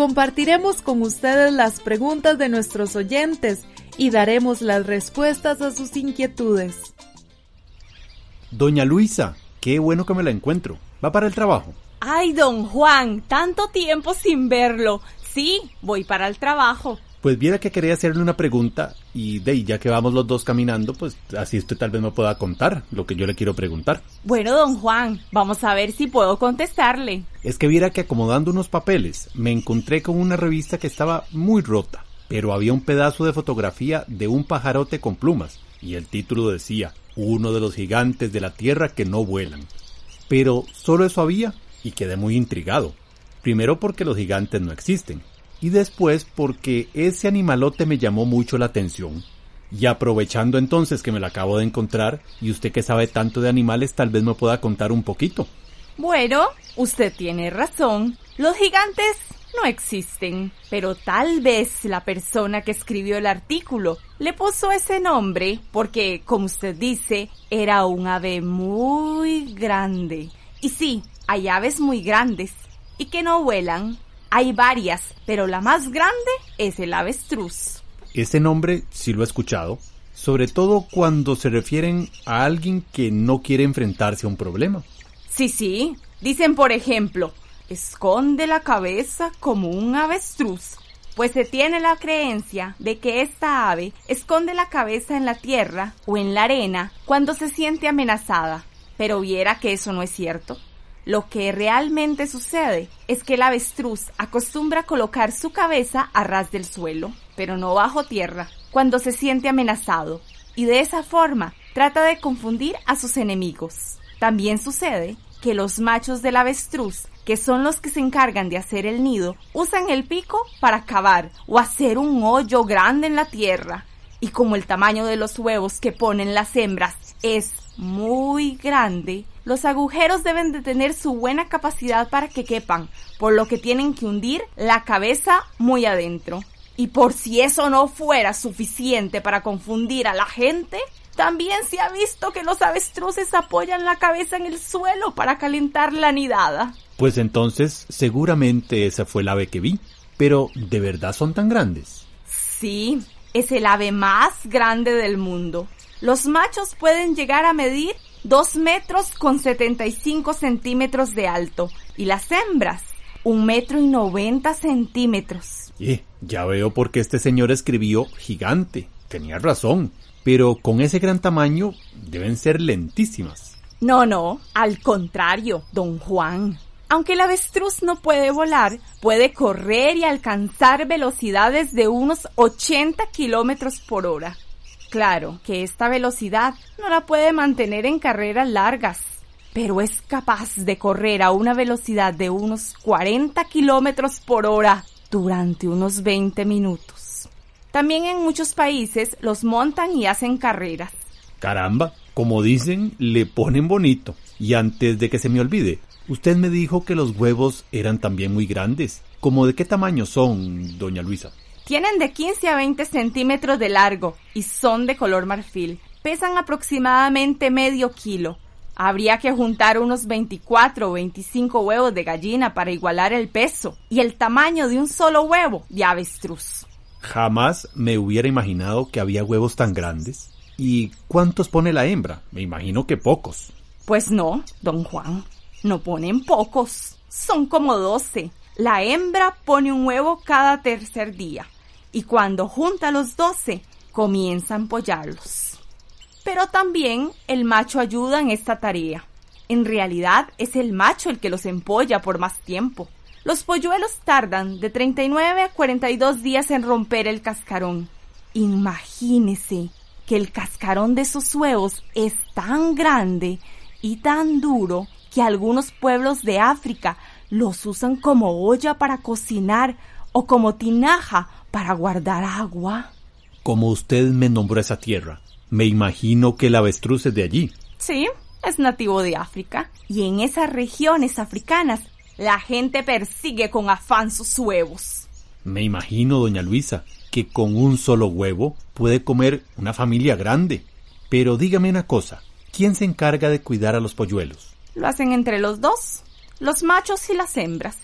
Compartiremos con ustedes las preguntas de nuestros oyentes y daremos las respuestas a sus inquietudes. Doña Luisa, qué bueno que me la encuentro. ¿Va para el trabajo? Ay, don Juan, tanto tiempo sin verlo. Sí, voy para el trabajo. Pues viera que quería hacerle una pregunta y de ahí, ya que vamos los dos caminando, pues así usted tal vez me pueda contar lo que yo le quiero preguntar. Bueno, don Juan, vamos a ver si puedo contestarle. Es que viera que acomodando unos papeles me encontré con una revista que estaba muy rota, pero había un pedazo de fotografía de un pajarote con plumas y el título decía, uno de los gigantes de la tierra que no vuelan. Pero solo eso había y quedé muy intrigado. Primero porque los gigantes no existen y después porque ese animalote me llamó mucho la atención. Y aprovechando entonces que me la acabo de encontrar, y usted que sabe tanto de animales, tal vez me pueda contar un poquito. Bueno, usted tiene razón. Los gigantes no existen, pero tal vez la persona que escribió el artículo le puso ese nombre porque, como usted dice, era un ave muy grande. Y sí, hay aves muy grandes y que no vuelan, hay varias, pero la más grande es el avestruz. Ese nombre sí lo he escuchado, sobre todo cuando se refieren a alguien que no quiere enfrentarse a un problema. Sí, sí. Dicen, por ejemplo, esconde la cabeza como un avestruz. Pues se tiene la creencia de que esta ave esconde la cabeza en la tierra o en la arena cuando se siente amenazada. Pero viera que eso no es cierto. Lo que realmente sucede es que el avestruz acostumbra colocar su cabeza a ras del suelo, pero no bajo tierra, cuando se siente amenazado, y de esa forma trata de confundir a sus enemigos. También sucede que los machos del avestruz, que son los que se encargan de hacer el nido, usan el pico para cavar o hacer un hoyo grande en la tierra. Y como el tamaño de los huevos que ponen las hembras es muy grande, los agujeros deben de tener su buena capacidad para que quepan, por lo que tienen que hundir la cabeza muy adentro. Y por si eso no fuera suficiente para confundir a la gente, también se ha visto que los avestruces apoyan la cabeza en el suelo para calentar la nidada. Pues entonces seguramente esa fue el ave que vi. Pero ¿de verdad son tan grandes? Sí, es el ave más grande del mundo. Los machos pueden llegar a medir 2 metros con 75 centímetros de alto y las hembras un metro y 90 centímetros. Eh, ya veo por qué este señor escribió gigante. Tenía razón, pero con ese gran tamaño deben ser lentísimas. No, no, al contrario, don Juan. Aunque el avestruz no puede volar, puede correr y alcanzar velocidades de unos 80 kilómetros por hora. Claro que esta velocidad no la puede mantener en carreras largas, pero es capaz de correr a una velocidad de unos 40 kilómetros por hora durante unos 20 minutos. También en muchos países los montan y hacen carreras. Caramba, como dicen, le ponen bonito. Y antes de que se me olvide, usted me dijo que los huevos eran también muy grandes. ¿Cómo de qué tamaño son, doña Luisa? Tienen de 15 a 20 centímetros de largo y son de color marfil. Pesan aproximadamente medio kilo. Habría que juntar unos 24 o 25 huevos de gallina para igualar el peso y el tamaño de un solo huevo de avestruz. Jamás me hubiera imaginado que había huevos tan grandes. ¿Y cuántos pone la hembra? Me imagino que pocos. Pues no, don Juan, no ponen pocos, son como 12. La hembra pone un huevo cada tercer día y cuando junta los 12 comienza a empollarlos. Pero también el macho ayuda en esta tarea. En realidad es el macho el que los empolla por más tiempo. Los polluelos tardan de 39 a 42 días en romper el cascarón. Imagínese que el cascarón de esos huevos es tan grande y tan duro que algunos pueblos de África los usan como olla para cocinar o como tinaja para guardar agua. Como usted me nombró esa tierra, me imagino que el avestruz es de allí. Sí, es nativo de África. Y en esas regiones africanas, la gente persigue con afán sus huevos. Me imagino, doña Luisa, que con un solo huevo puede comer una familia grande. Pero dígame una cosa, ¿quién se encarga de cuidar a los polluelos? Lo hacen entre los dos, los machos y las hembras.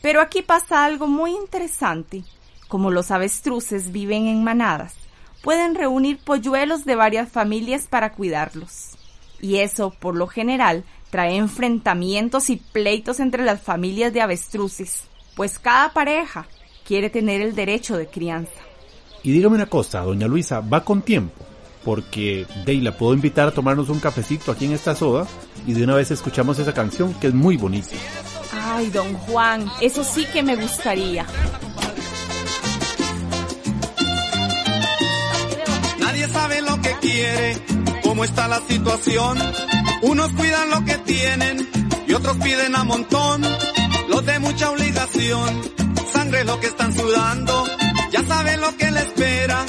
Pero aquí pasa algo muy interesante. Como los avestruces viven en manadas, pueden reunir polluelos de varias familias para cuidarlos. Y eso, por lo general, trae enfrentamientos y pleitos entre las familias de avestruces, pues cada pareja quiere tener el derecho de crianza. Y dígame una cosa, doña Luisa, va con tiempo, porque Dey la puedo invitar a tomarnos un cafecito aquí en esta soda y de una vez escuchamos esa canción que es muy bonita. Ay, don Juan, eso sí que me gustaría. Nadie sabe lo que quiere, cómo está la situación. Unos cuidan lo que tienen y otros piden a montón. Los de mucha obligación, sangre lo que están sudando. Ya saben lo que le espera,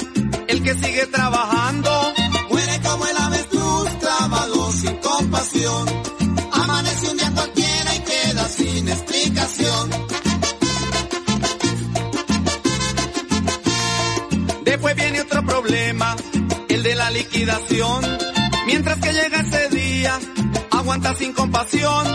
el que sigue trabajando. Muere como el avestruz, trabado sin compasión. Mientras que llega ese día, aguanta sin compasión.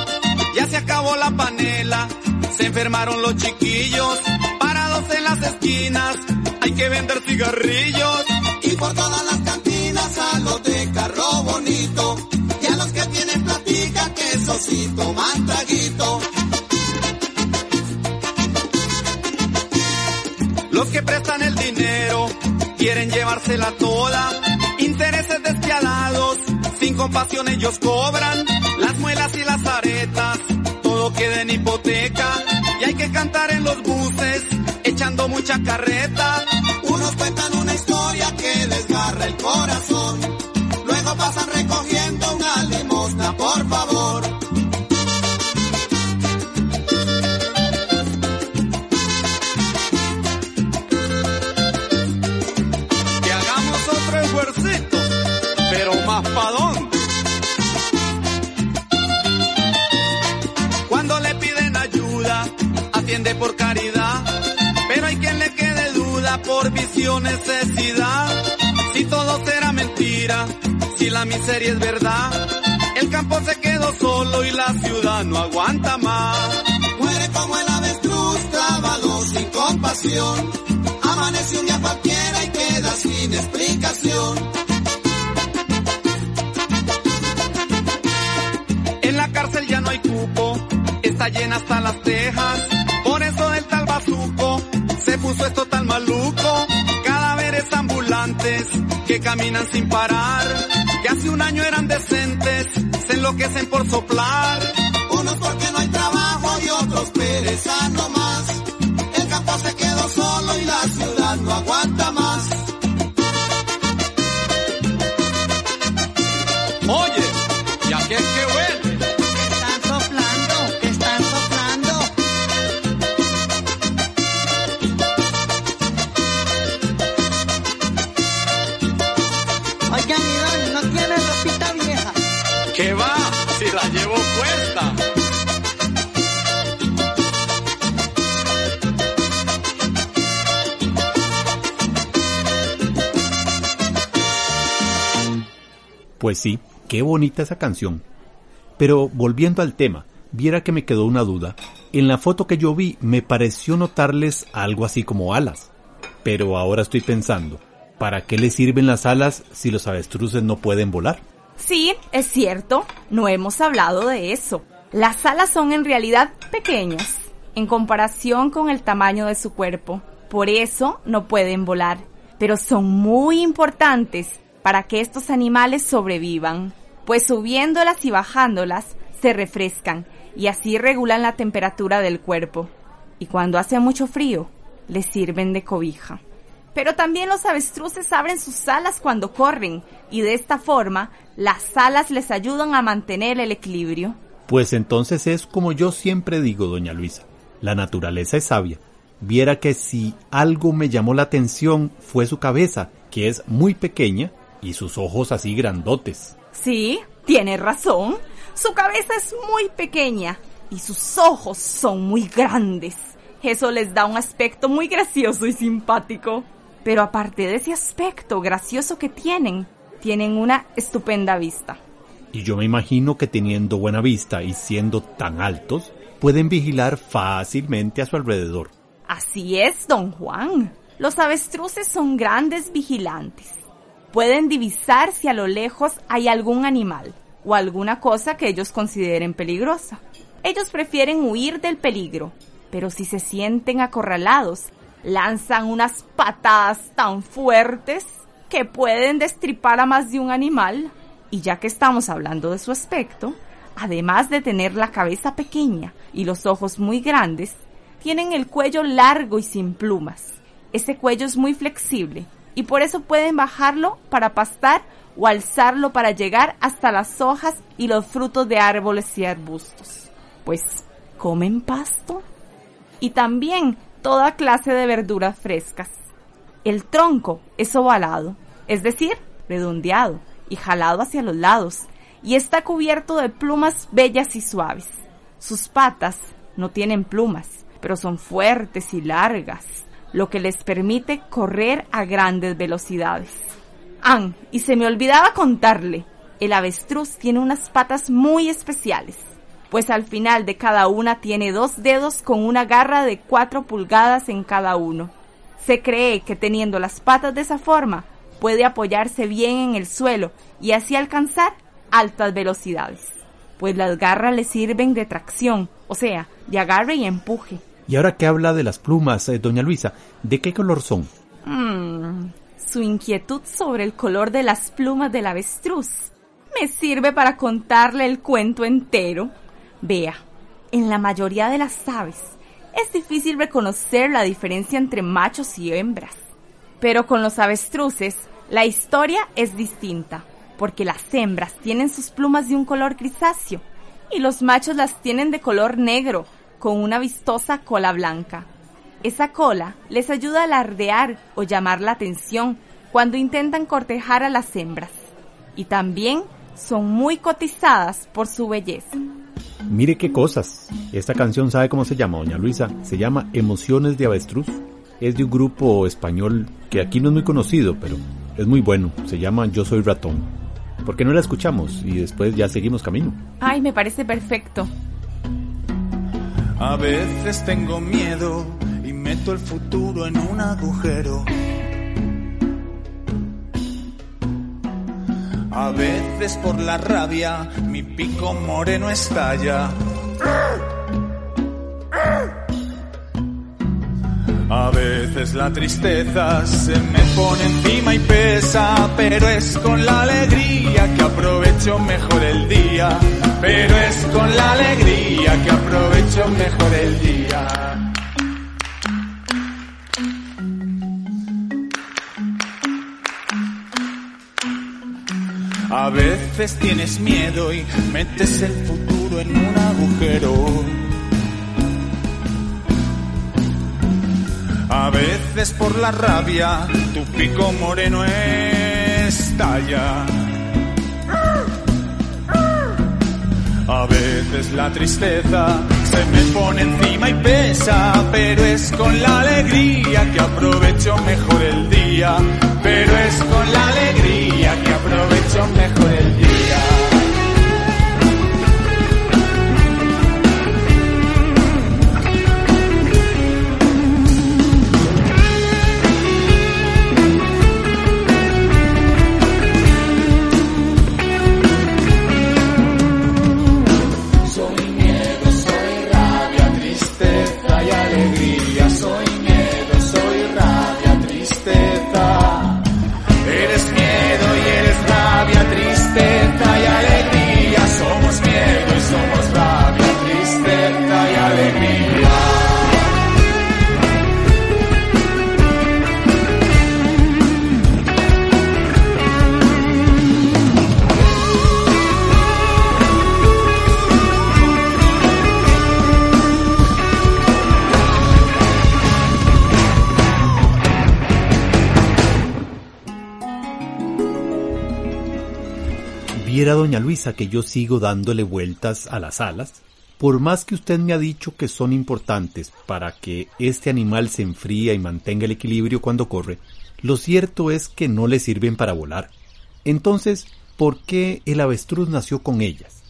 Ya se acabó la panela, se enfermaron los chiquillos. Parados en las esquinas, hay que vender cigarrillos. Y por todas las cantinas a los de carro bonito. Y a los que tienen platica, que eso sí toman traguito. Los que prestan el dinero quieren llevársela toda. Despiadados, sin compasión ellos cobran. Las muelas y las aretas, todo queda en hipoteca. Y hay que cantar en los buses, echando mucha carreta. Unos cuentan una historia que desgarra el corazón. Luego pasan recogiendo una limosna, por favor. Pero más pa' dónde. Cuando le piden ayuda, atiende por caridad, pero hay quien le quede duda por visión necesidad. Si todo será mentira, si la miseria es verdad, el campo se quedó solo y la ciudad no aguanta más. Muere como el avestruz, trabado sin compasión. Amanece un día cualquiera y queda sin explicación. Ya no hay cupo, está llena hasta las tejas. Por eso el tal bazuco se puso esto tan maluco. Cadáveres ambulantes que caminan sin parar. Que hace un año eran decentes, se enloquecen por soplar. Pues sí, qué bonita esa canción. Pero volviendo al tema, viera que me quedó una duda. En la foto que yo vi me pareció notarles algo así como alas. Pero ahora estoy pensando, ¿para qué les sirven las alas si los avestruces no pueden volar? Sí, es cierto, no hemos hablado de eso. Las alas son en realidad pequeñas en comparación con el tamaño de su cuerpo. Por eso no pueden volar, pero son muy importantes para que estos animales sobrevivan, pues subiéndolas y bajándolas se refrescan y así regulan la temperatura del cuerpo. Y cuando hace mucho frío, les sirven de cobija. Pero también los avestruces abren sus alas cuando corren y de esta forma las alas les ayudan a mantener el equilibrio. Pues entonces es como yo siempre digo, doña Luisa, la naturaleza es sabia. Viera que si algo me llamó la atención fue su cabeza, que es muy pequeña, y sus ojos así grandotes. Sí, tiene razón. Su cabeza es muy pequeña y sus ojos son muy grandes. Eso les da un aspecto muy gracioso y simpático. Pero aparte de ese aspecto gracioso que tienen, tienen una estupenda vista. Y yo me imagino que teniendo buena vista y siendo tan altos, pueden vigilar fácilmente a su alrededor. Así es, don Juan. Los avestruces son grandes vigilantes. Pueden divisar si a lo lejos hay algún animal o alguna cosa que ellos consideren peligrosa. Ellos prefieren huir del peligro, pero si se sienten acorralados, lanzan unas patadas tan fuertes que pueden destripar a más de un animal. Y ya que estamos hablando de su aspecto, además de tener la cabeza pequeña y los ojos muy grandes, tienen el cuello largo y sin plumas. Ese cuello es muy flexible y por eso pueden bajarlo para pastar o alzarlo para llegar hasta las hojas y los frutos de árboles y arbustos. Pues comen pasto y también toda clase de verduras frescas. El tronco es ovalado, es decir, redondeado y jalado hacia los lados, y está cubierto de plumas bellas y suaves. Sus patas no tienen plumas, pero son fuertes y largas, lo que les permite correr a grandes velocidades. Ah, y se me olvidaba contarle, el avestruz tiene unas patas muy especiales, pues al final de cada una tiene dos dedos con una garra de cuatro pulgadas en cada uno. Se cree que teniendo las patas de esa forma puede apoyarse bien en el suelo y así alcanzar altas velocidades, pues las garras le sirven de tracción, o sea, de agarre y empuje. Y ahora que habla de las plumas, eh, doña Luisa, ¿de qué color son? Mm, su inquietud sobre el color de las plumas del avestruz me sirve para contarle el cuento entero. Vea, en la mayoría de las aves es difícil reconocer la diferencia entre machos y hembras. Pero con los avestruces, la historia es distinta, porque las hembras tienen sus plumas de un color grisáceo y los machos las tienen de color negro, con una vistosa cola blanca. Esa cola les ayuda a alardear o llamar la atención cuando intentan cortejar a las hembras. Y también son muy cotizadas por su belleza. Mire qué cosas. Esta canción sabe cómo se llama, doña Luisa. Se llama Emociones de Avestruz. Es de un grupo español que aquí no es muy conocido, pero es muy bueno. Se llama Yo Soy Ratón. ¿Por qué no la escuchamos y después ya seguimos camino? Ay, me parece perfecto. A veces tengo miedo y meto el futuro en un agujero. A veces por la rabia mi pico moreno estalla. A veces la tristeza se me pone encima y pesa, pero es con la alegría que aprovecho mejor el día. Pero es con la alegría que aprovecho mejor el día. A veces tienes miedo y metes el futuro en un agujero. A veces por la rabia tu pico moreno estalla. A veces la tristeza se me pone encima y pesa, pero es con la alegría que aprovecho mejor el día. Pero es con la alegría que aprovecho mejor el día. Viera, doña Luisa, que yo sigo dándole vueltas a las alas. Por más que usted me ha dicho que son importantes para que este animal se enfría y mantenga el equilibrio cuando corre, lo cierto es que no le sirven para volar. Entonces, ¿por qué el avestruz nació con ellas?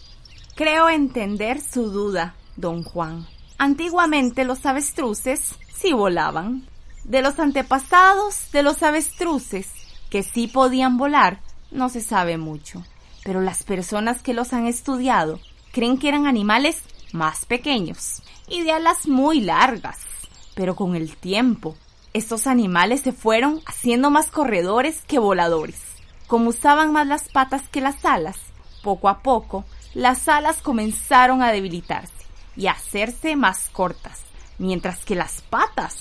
Creo entender su duda, don Juan. Antiguamente los avestruces sí volaban. De los antepasados de los avestruces, que sí podían volar, no se sabe mucho. Pero las personas que los han estudiado creen que eran animales más pequeños y de alas muy largas. Pero con el tiempo, estos animales se fueron haciendo más corredores que voladores. Como usaban más las patas que las alas, poco a poco, las alas comenzaron a debilitarse y a hacerse más cortas, mientras que las patas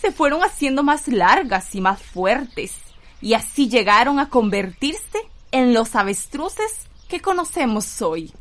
se fueron haciendo más largas y más fuertes, y así llegaron a convertirse en los avestruces que conocemos hoy.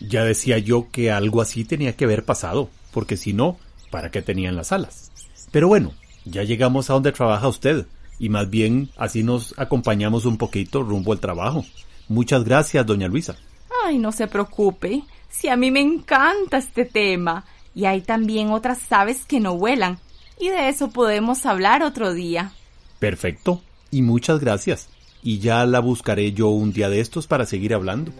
Ya decía yo que algo así tenía que haber pasado, porque si no, ¿para qué tenían las alas? Pero bueno, ya llegamos a donde trabaja usted, y más bien así nos acompañamos un poquito rumbo al trabajo. Muchas gracias, doña Luisa. Ay, no se preocupe, si a mí me encanta este tema, y hay también otras aves que no vuelan, y de eso podemos hablar otro día. Perfecto, y muchas gracias. Y ya la buscaré yo un día de estos para seguir hablando.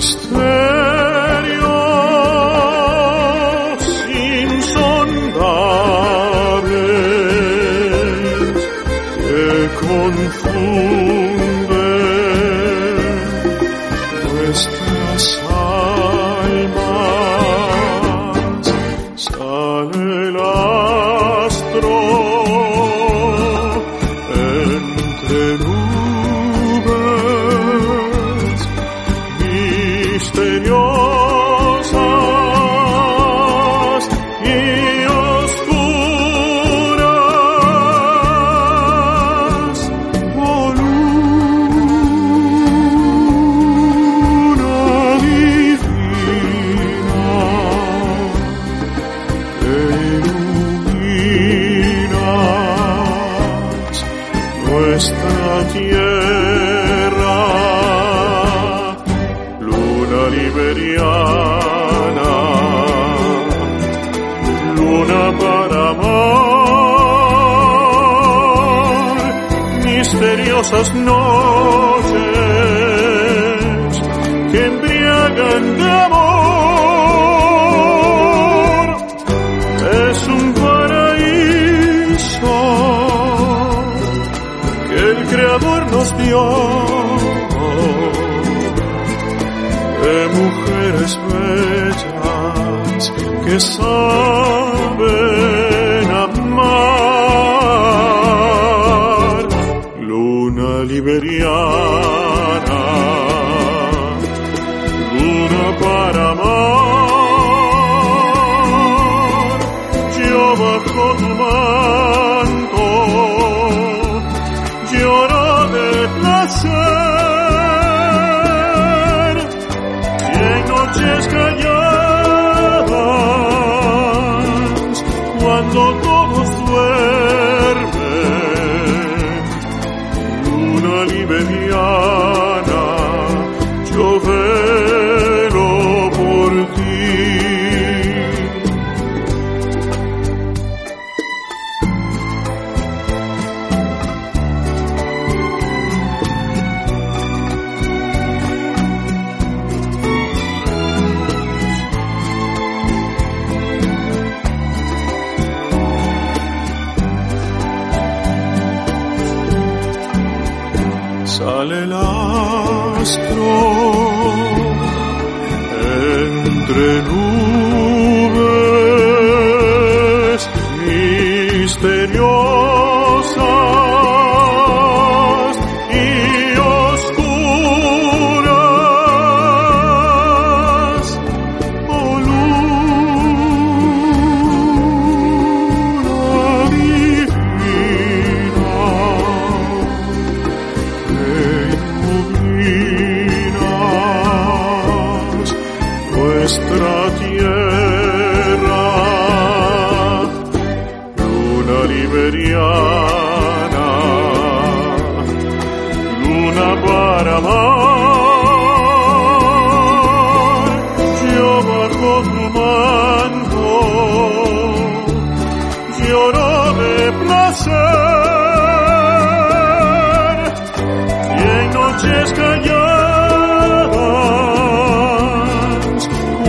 stay. De mujeres bellas que saben yo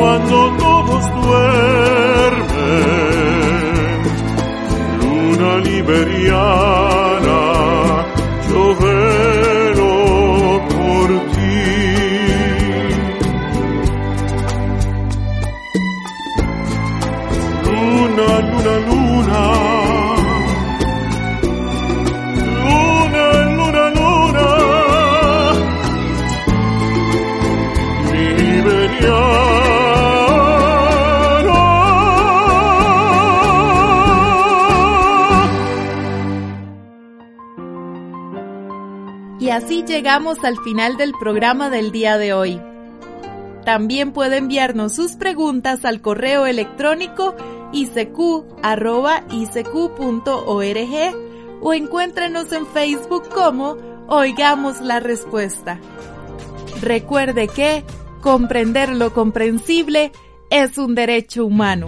我做。Al final del programa del día de hoy. También puede enviarnos sus preguntas al correo electrónico icq.org o encuéntrenos en Facebook como Oigamos la Respuesta. Recuerde que comprender lo comprensible es un derecho humano.